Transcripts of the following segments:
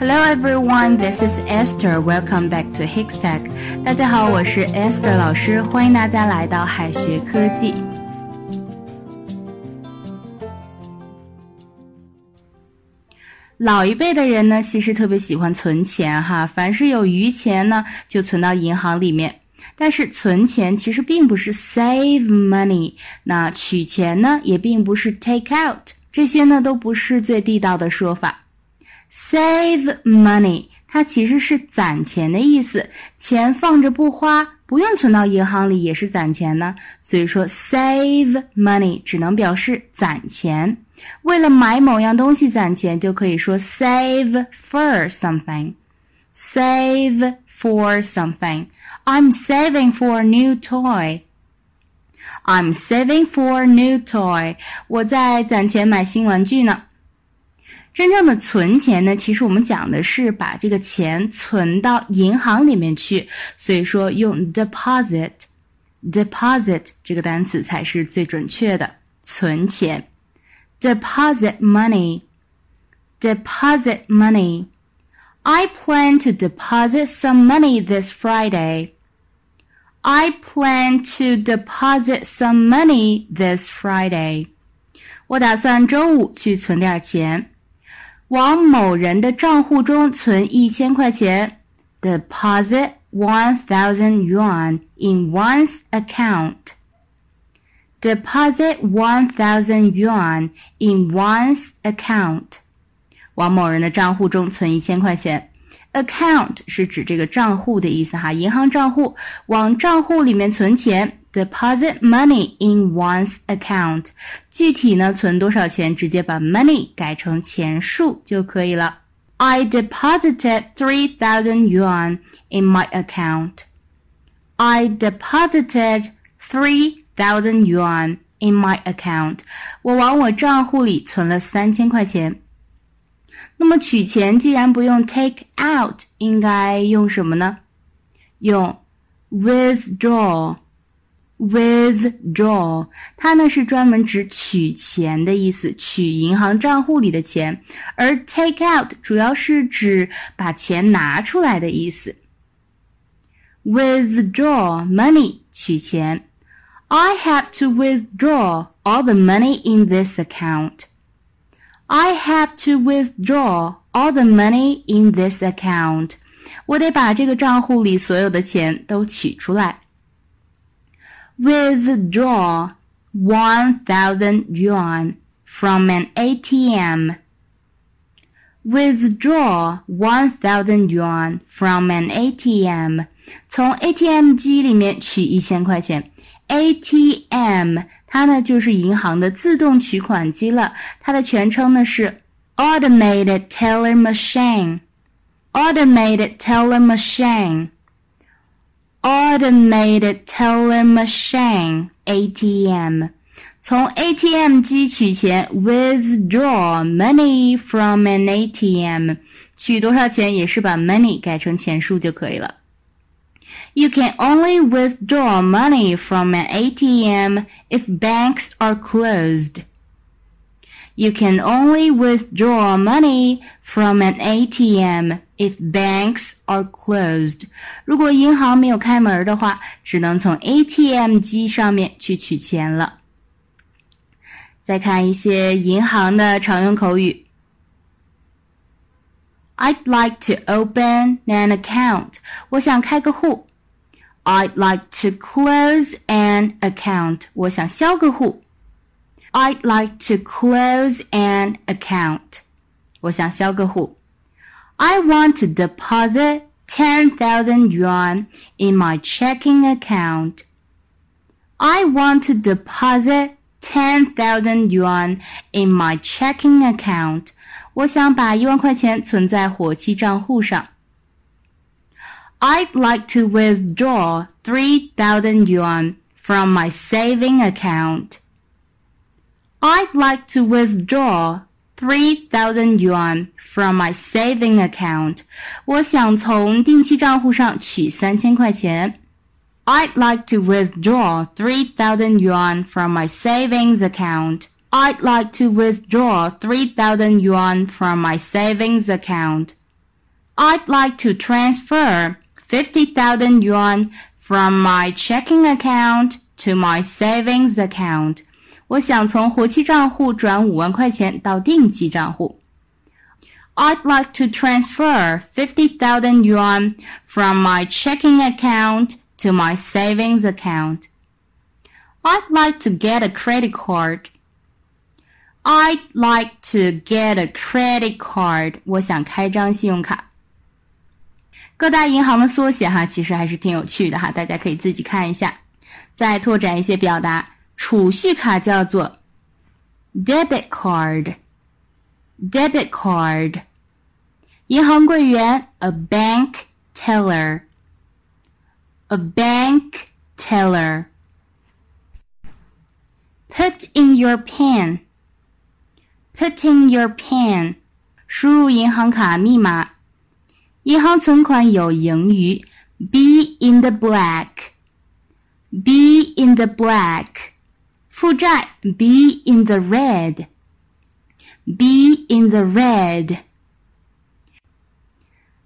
Hello everyone, this is Esther. Welcome back to Hikstech. 大家好，我是 Esther 老师，欢迎大家来到海学科技。老一辈的人呢，其实特别喜欢存钱哈，凡是有余钱呢，就存到银行里面。但是存钱其实并不是 save money，那取钱呢，也并不是 take out，这些呢都不是最地道的说法。Save money，它其实是攒钱的意思，钱放着不花，不用存到银行里也是攒钱呢。所以说，save money 只能表示攒钱。为了买某样东西攒钱，就可以说 save for something。Save for something. I'm saving for a new toy. I'm saving for a new toy. 我在攒钱买新玩具呢。真正的存钱呢，其实我们讲的是把这个钱存到银行里面去，所以说用 deposit，deposit 这个单词才是最准确的，存钱，deposit money，deposit money。I plan to deposit some money this Friday. I plan to deposit some money this Friday. 我打算周五去存点钱。往某人的账户中存一千块钱，deposit one thousand yuan in one's account. Deposit one thousand yuan in one's account. 往某人的账户中存一千块钱。Account 是指这个账户的意思哈，银行账户，往账户里面存钱。deposit money in one's account。具体呢，存多少钱，直接把 money 改成钱数就可以了。I deposited three thousand yuan in my account. I deposited three thousand yuan in my account. 我往我账户里存了三千块钱。那么取钱既然不用 take out，应该用什么呢？用 withdraw。 Withdraw，它呢是专门指取钱的意思，取银行账户里的钱；而 take out 主要是指把钱拿出来的意思。Withdraw money，取钱。I have to withdraw all the money in this account. I have to withdraw all the money in this account. 我得把这个账户里所有的钱都取出来。 Withdraw 1000 yuan from an ATM. Withdraw 1000 yuan from an ATM. 从 ATM 机里面取一千块钱。ATM 它呢就是银行的自动取款机了，它的全称呢是 Automated Teller Machine。Automated Teller Machine。 Automated teller machine ATM，从 ATM 机取钱，withdraw money from an ATM，取多少钱也是把 money 改成钱数就可以了。You can only withdraw money from an ATM if banks are closed. You can only withdraw money from an ATM if banks are closed. 如果银行没有开门的话，只能从 ATM 机上面去取钱了。再看一些银行的常用口语。I'd like to open an account. 我想开个户。I'd like to close an account. 我想销个户。I'd like to close an account. 我想销个户。 I want to deposit 10,000 yuan in my checking account. I want to deposit 10,000 yuan in my checking account. 我想把一万块钱存在活期账户上。I'd like to withdraw 3,000 yuan from my saving account. I'd like to withdraw three thousand yuan from my saving account. 我想从定期账户上取三千块钱。I'd like to withdraw three thousand yuan from my savings account. I'd like to withdraw three thousand yuan from my savings account. I'd like to transfer 50,000 yuan from my checking account to my savings account. 我想从活期账户转五万块钱到定期账户。I'd like to transfer 50,000 yuan from my checking account to my savings account. I'd like to get a credit card. I'd like to get a credit card. 我想开张信用卡。各大银行的缩写哈，其实还是挺有趣的哈，大家可以自己看一下。再拓展一些表达， 储蓄卡叫做 debit card，debit card。银行柜员 a bank teller，a bank teller。Put in your pen，put in your pen，输入银行卡密码。银行存款有盈余，be in the black，be in the black。 负债 be in the red，be in the red。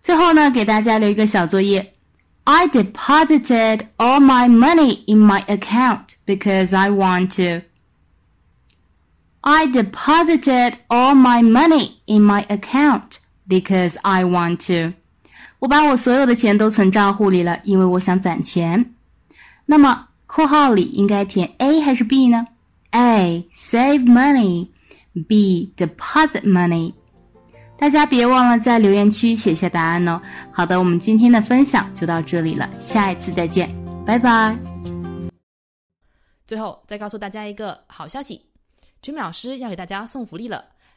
最后呢，给大家留一个小作业。I deposited all my money in my account because I want to. I deposited all my money in my account because I want to. 我把我所有的钱都存账户里了，因为我想攒钱。那么 括号里应该填 A 还是 B 呢？A save money，B deposit money。大家别忘了在留言区写下答案哦。好的，我们今天的分享就到这里了，下一次再见，拜拜。最后再告诉大家一个好消息，Jimmy 老师要给大家送福利了。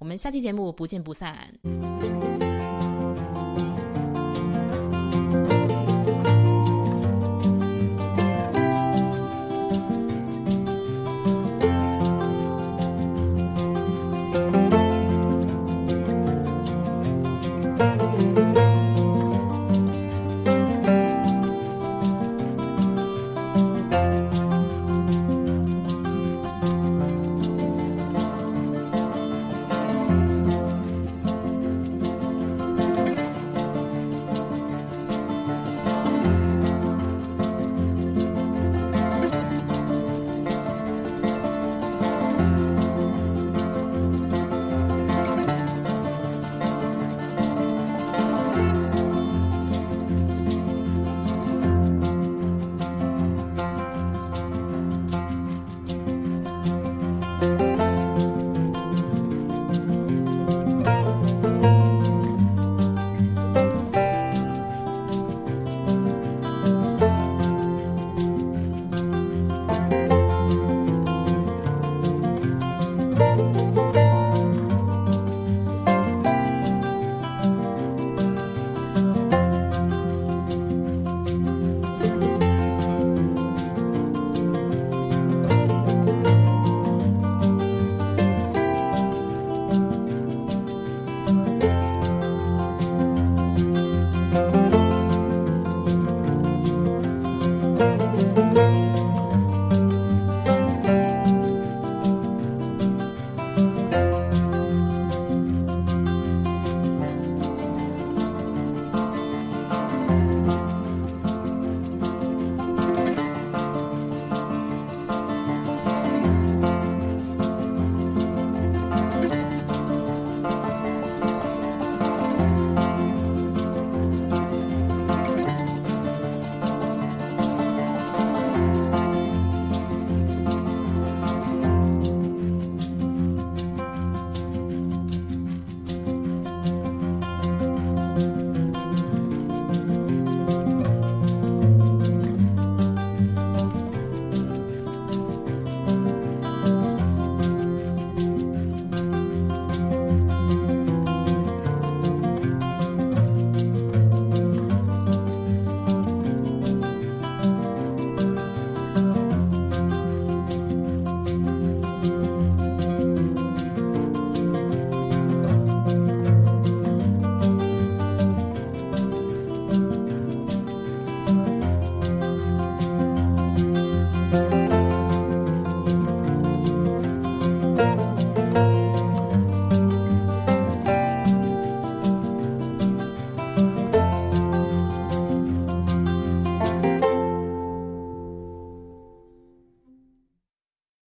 我们下期节目不见不散。